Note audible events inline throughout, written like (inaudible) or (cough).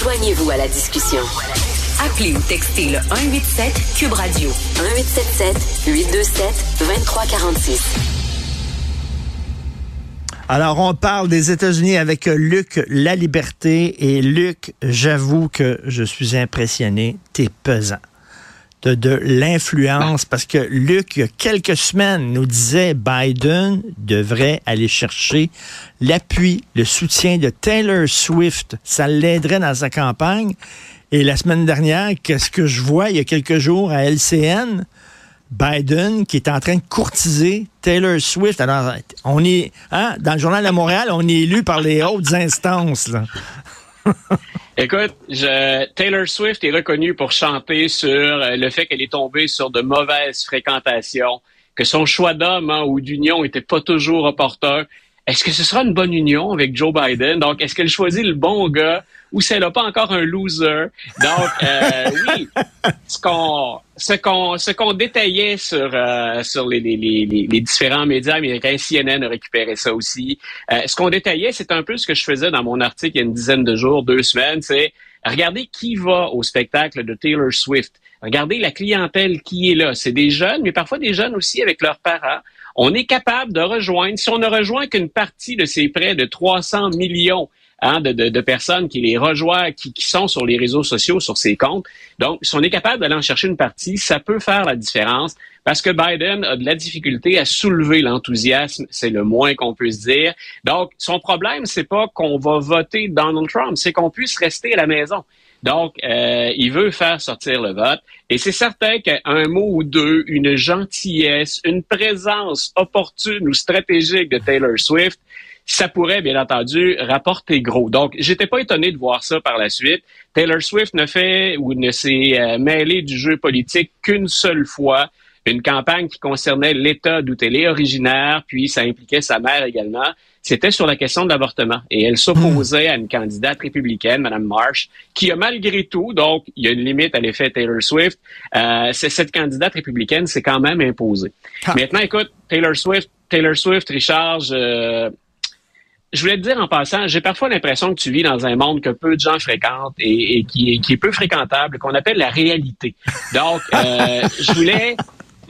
Joignez-vous à la discussion. Appelez ou textez le 187 Cube Radio 1877 827 2346. Alors, on parle des États-Unis avec Luc La Liberté. Et Luc, j'avoue que je suis impressionné. T'es pesant. De, l'influence, parce que Luc, il y a quelques semaines, nous disait Biden devrait aller chercher l'appui, le soutien de Taylor Swift. Ça l'aiderait dans sa campagne. Et la semaine dernière, qu'est-ce que je vois? Il y a quelques jours à LCN? Biden qui est en train de courtiser Taylor Swift. Alors, on est, hein, dans le journal de Montréal, on est élu par les hautes instances. (laughs) Écoute, Taylor Swift est reconnue pour chanter sur euh, le fait qu'elle est tombée sur de mauvaises fréquentations, que son choix d'homme hein, ou d'union était pas toujours opportun. Est-ce que ce sera une bonne union avec Joe Biden? Donc, est-ce qu'elle choisit le bon gars ou si elle n'a pas encore un loser? Donc, euh, (laughs) oui, ce qu'on ce qu'on ce qu'on détaillait sur euh, sur les, les, les, les, différents médias américains, CNN a récupéré ça aussi. Euh, ce qu'on détaillait, c'est un peu ce que je faisais dans mon article il y a une dizaine de jours, deux semaines, c'est regardez qui va au spectacle de Taylor Swift. Regardez la clientèle qui est là. C'est des jeunes, mais parfois des jeunes aussi avec leurs parents on est capable de rejoindre, si on ne rejoint qu'une partie de ces près de 300 millions hein, de, personnes qui les rejoignent, qui, sont sur les réseaux sociaux, sur ces comptes. Donc, si on est capable d'aller en chercher une partie, ça peut faire la différence parce que Biden a de la difficulté à soulever l'enthousiasme, c'est le moins qu'on puisse dire. Donc, son problème, c'est pas qu'on va voter Donald Trump, c'est qu'on puisse rester à la maison. Donc, euh, il veut faire sortir le vote. Et c'est certain qu'un mot ou deux, une gentillesse, une présence opportune ou stratégique de Taylor Swift, ça pourrait, bien entendu, rapporter gros. Donc, j'étais pas étonné de voir ça par la suite. Taylor Swift ne fait ou ne s'est euh, mêlé du jeu politique qu'une seule fois une campagne qui concernait l'État d'où elle est originaire, puis ça impliquait sa mère également. C'était sur la question de l'avortement. Et elle s'opposait à une candidate républicaine, Mme Marsh, qui a malgré tout, donc il y a une limite à l'effet Taylor Swift, euh, cette candidate républicaine s'est quand même imposée. Ah. Maintenant, écoute, Taylor Swift, Taylor Swift, Richard, je, je voulais te dire en passant, j'ai parfois l'impression que tu vis dans un monde que peu de gens fréquentent et, qui, qui, est, peu fréquentable, qu'on appelle la réalité. Donc, euh, je voulais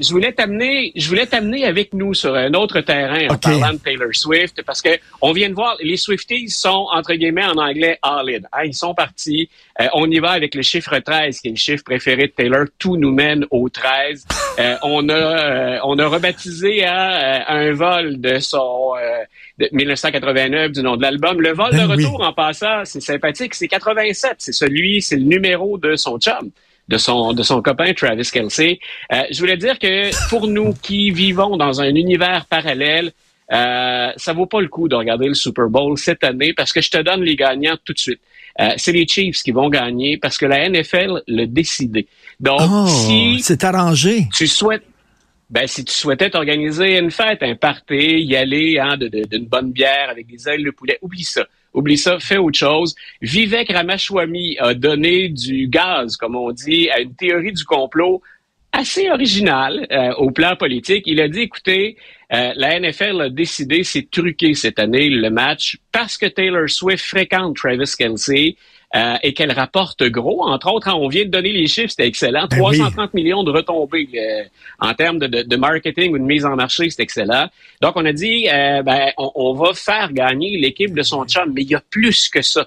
je voulais t'amener, je voulais t'amener avec nous sur un autre terrain en parlant de Taylor Swift parce que on vient de voir, les Swifties sont entre guillemets en anglais all in. Hein, ils sont partis. Euh, on y va avec le chiffre 13 qui est le chiffre préféré de Taylor. Tout nous mène au 13. Euh, on a, euh, on a rebaptisé à, un vol de son de 1989 du nom de l'album. Le vol ben de retour en passant, c'est sympathique. C'est 87. C'est celui, c'est le numéro de son chum de son, de son copain Travis Kelsey. Euh, je voulais dire que pour nous qui vivons dans un univers parallèle, euh, ça vaut pas le coup de regarder le Super Bowl cette année parce que je te donne les gagnants tout de suite. Euh, c'est les Chiefs qui vont gagner parce que la NFL l'a décidé. Donc, oh, si c'est arrangé. Tu souhaites ben, si tu souhaitais t'organiser une fête, un party, y aller hein, d'une bonne bière avec des ailes de poulet, oublie ça. Oublie ça, fais autre chose. Vivek Ramaswamy a donné du gaz, comme on dit, à une théorie du complot assez originale euh, au plan politique. Il a dit, écoutez, euh, la NFL a décidé, c'est truqué cette année le match parce que Taylor Swift fréquente Travis Kelsey. Euh, et qu'elle rapporte gros. Entre autres, hein, on vient de donner les chiffres, c'était excellent. 330 ben millions de retombées euh, en termes de, de, marketing ou de mise en marché, c'est excellent. Donc, on a dit, euh, ben, on, on, va faire gagner l'équipe de son chum, mais il y a plus que ça.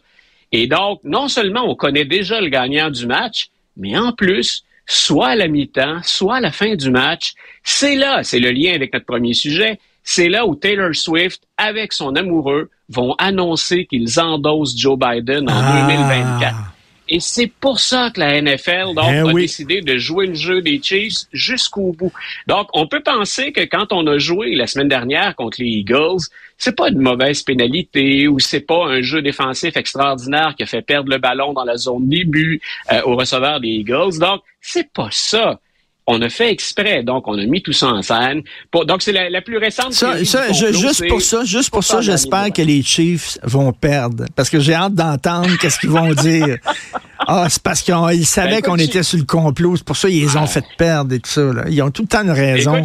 Et donc, non seulement on connaît déjà le gagnant du match, mais en plus, soit à la mi-temps, soit à la fin du match, c'est là, c'est le lien avec notre premier sujet, c'est là où Taylor Swift, avec son amoureux, vont annoncer qu'ils endossent Joe Biden en 2024. Ah. Et c'est pour ça que la NFL donc, eh a décidé de jouer le jeu des Chiefs jusqu'au bout. Donc, on peut penser que quand on a joué la semaine dernière contre les Eagles, c'est pas une mauvaise pénalité ou c'est pas un jeu défensif extraordinaire qui a fait perdre le ballon dans la zone début euh, au receveur des Eagles. Donc, c'est pas ça on a fait exprès, donc on a mis tout ça en scène. donc c'est la, plus récente. Ça, juste pour ça, juste pour ça, j'espère que les Chiefs vont perdre, parce que j'ai hâte d'entendre qu'est-ce qu'ils vont dire. (laughs) Ah, c'est parce qu'ils savaient ben, qu'on était sur le complot, c'est pour ça qu'ils les ont fait perdre et tout ça. Ils ont tout le temps une raison.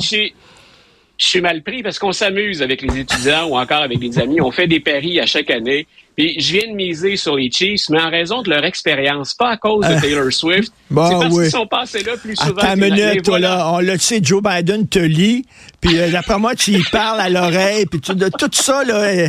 Je suis mal pris parce qu'on s'amuse avec les étudiants ou encore avec des amis. On fait des paris à chaque année. Puis je viens de miser sur les Chiefs, mais en raison de leur expérience, pas à cause de euh, Taylor Swift. (laughs) Bon, c'est parce oui. qu'ils sont passés là plus souvent. Attends une minute, toi, là. On le sait, Joe Biden te lit, puis euh, d'après moi, tu y parles à l'oreille, puis tout, de, tout ça, là,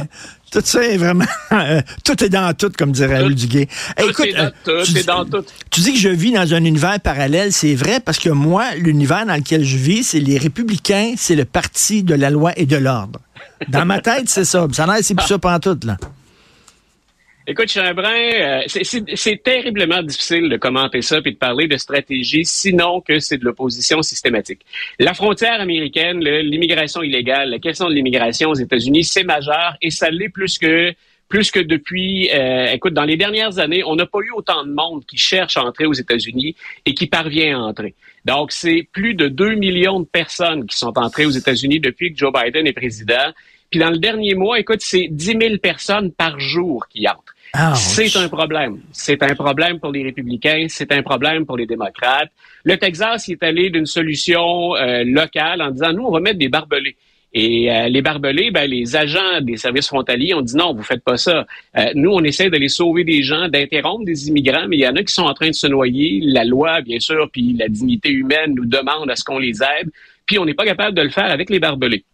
tout ça est vraiment. (laughs) tout est dans tout, comme dirait Raoul Duguay. écoute, dans tout, tu, dans tout. tu dis que je vis dans un univers parallèle, c'est vrai, parce que moi, l'univers dans lequel je vis, c'est les républicains, c'est le parti de la loi et de l'ordre. Dans ma tête, c'est ça. Ça n'a c'est plus ça pendant tout, là. Écoute, Chambrin, euh, c'est terriblement difficile de commenter ça puis de parler de stratégie, sinon que c'est de l'opposition systématique. La frontière américaine, l'immigration illégale, la question de l'immigration aux États-Unis, c'est majeur et ça l'est plus que plus que depuis, euh, écoute, dans les dernières années, on n'a pas eu autant de monde qui cherche à entrer aux États-Unis et qui parvient à entrer. Donc, c'est plus de 2 millions de personnes qui sont entrées aux États-Unis depuis que Joe Biden est président. Puis dans le dernier mois, écoute, c'est 10 000 personnes par jour qui entrent. C'est un problème. C'est un problème pour les républicains, c'est un problème pour les démocrates. Le Texas est allé d'une solution euh, locale en disant, nous, on va mettre des barbelés. Et euh, les barbelés, ben, les agents des services frontaliers ont dit non, vous faites pas ça. Euh, nous, on essaie d'aller sauver des gens, d'interrompre des immigrants, mais il y en a qui sont en train de se noyer. La loi, bien sûr, puis la dignité humaine nous demande à ce qu'on les aide. Puis on n'est pas capable de le faire avec les barbelés.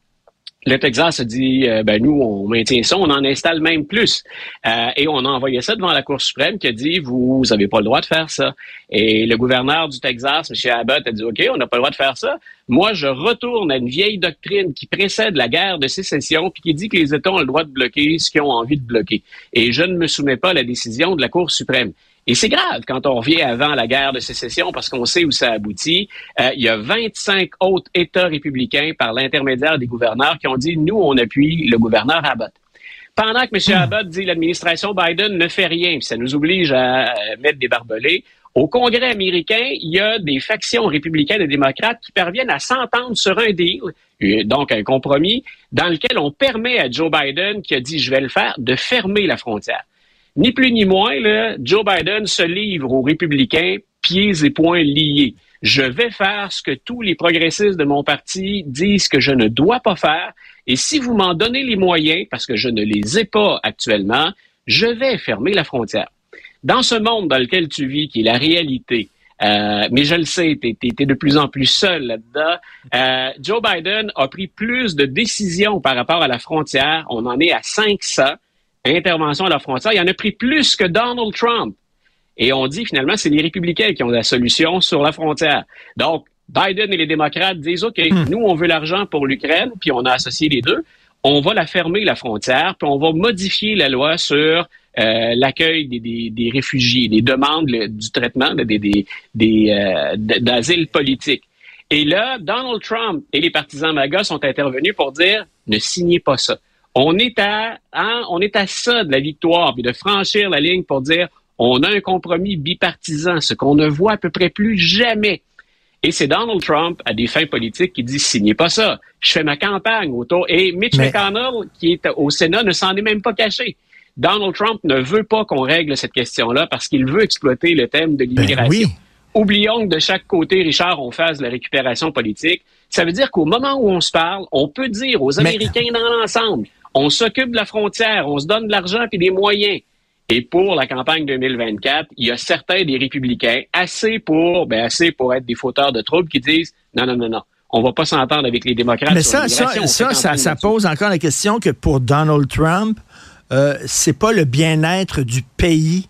Le Texas a dit, euh, ben nous, on maintient ça, on en installe même plus. Euh, et on a envoyé ça devant la Cour suprême qui a dit, vous n'avez pas le droit de faire ça. Et le gouverneur du Texas, M. Abbott, a dit, OK, on n'a pas le droit de faire ça. Moi, je retourne à une vieille doctrine qui précède la guerre de sécession, puis qui dit que les États ont le droit de bloquer ce qu'ils ont envie de bloquer. Et je ne me soumets pas à la décision de la Cour suprême. Et c'est grave quand on revient avant la guerre de sécession parce qu'on sait où ça aboutit. Euh, il y a 25 autres États républicains par l'intermédiaire des gouverneurs qui ont dit, nous, on appuie le gouverneur Abbott. Pendant que M. Hmm. Abbott dit l'administration Biden ne fait rien, ça nous oblige à mettre des barbelés, au Congrès américain, il y a des factions républicaines et démocrates qui parviennent à s'entendre sur un deal, euh, donc un compromis, dans lequel on permet à Joe Biden, qui a dit je vais le faire, de fermer la frontière. Ni plus ni moins, là, Joe Biden se livre aux républicains pieds et poings liés. Je vais faire ce que tous les progressistes de mon parti disent que je ne dois pas faire. Et si vous m'en donnez les moyens, parce que je ne les ai pas actuellement, je vais fermer la frontière. Dans ce monde dans lequel tu vis, qui est la réalité, euh, mais je le sais, tu es, de plus en plus seul là-dedans. Euh, Joe Biden a pris plus de décisions par rapport à la frontière. On en est à 500 intervention à la frontière. Il en a pris plus que Donald Trump. Et on dit finalement, c'est les républicains qui ont la solution sur la frontière. Donc, Biden et les démocrates disent, OK, hmm. nous, on veut l'argent pour l'Ukraine, puis on a associé les deux. On va la fermer, la frontière, puis on va modifier la loi sur euh, l'accueil des, réfugiés, des demandes du traitement des, des, euh, d'asile politique. Et là, Donald Trump et les partisans MAGA sont intervenus pour dire, ne signez pas ça. On est à, hein, on est à ça de la victoire, puis de franchir la ligne pour dire on a un compromis bipartisan, ce qu'on ne voit à peu près plus jamais. Et c'est Donald Trump, à des fins politiques, qui dit signez pas ça. Je fais ma campagne autour. Et Mitch McConnell, qui est au Sénat, ne s'en est même pas caché. Donald Trump ne veut pas qu'on règle cette question-là parce qu'il veut exploiter le thème de ben l'immigration. Oublions que de chaque côté, Richard, on fasse la récupération politique. Ça veut dire qu'au moment où on se parle, on peut dire aux Américains dans l'ensemble, on s'occupe de la frontière, on se donne de l'argent et des moyens. Et pour la campagne 2024, il y a certains des républicains assez pour, ben assez pour être des fauteurs de troubles qui disent non, non, non, non. On va pas s'entendre avec les démocrates. Mais ça, ça, ça, ça, pose encore la question que pour Donald Trump, euh, c'est pas le bien-être du pays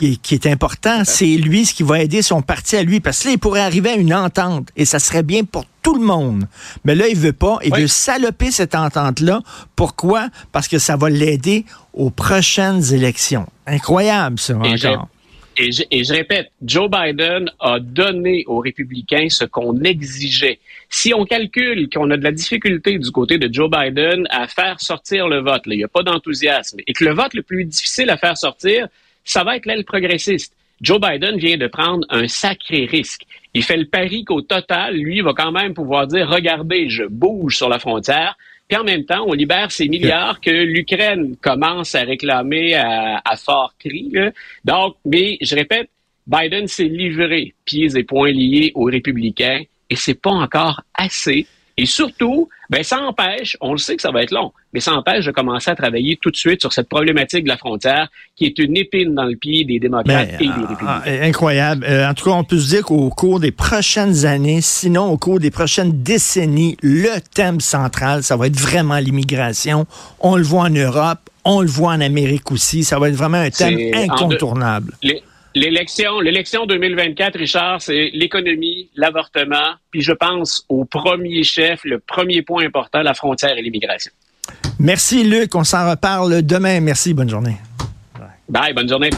qui est, important. C'est lui ce qui va aider son parti à lui. Parce que là, il pourrait arriver à une entente et ça serait bien pour tout le monde. Mais là, il veut pas. Il veut saloper cette entente-là. Pourquoi? Parce que ça va l'aider aux prochaines élections. Incroyable, ça, et encore. Et, je, et je répète, Joe Biden a donné aux républicains ce qu'on exigeait. Si on calcule qu'on a de la difficulté du côté de Joe Biden à faire sortir le vote, il n'y a pas d'enthousiasme, et que le vote le plus difficile à faire sortir, ça va être l'aile progressiste. Joe Biden vient de prendre un sacré risque. Il fait le pari qu'au total, lui, va quand même pouvoir dire, regardez, je bouge sur la frontière, puis en même temps, on libère ces milliards que l'Ukraine commence à réclamer à, fort cri. Donc, mais je répète, Biden s'est livré, pieds et poings liés aux républicains, et c'est pas encore assez Et surtout, ben, ça empêche, on le sait que ça va être long, mais ça empêche de commencer à travailler tout de suite sur cette problématique de la frontière qui est une épine dans le pied des démocrates et des républicains. Ah, incroyable. Euh, en tout cas, on peut se dire qu'au cours des prochaines années, sinon au cours des prochaines décennies, le thème central, ça va être vraiment l'immigration. On le voit en Europe, on le voit en Amérique aussi. Ça va être vraiment un thème incontournable. L'élection, l'élection 2024, Richard, c'est l'économie, l'avortement, puis je pense au premier chef, le premier point important, la frontière et l'immigration. Merci Luc, on s'en reparle demain. Merci, bonne journée. Bye, bonne journée.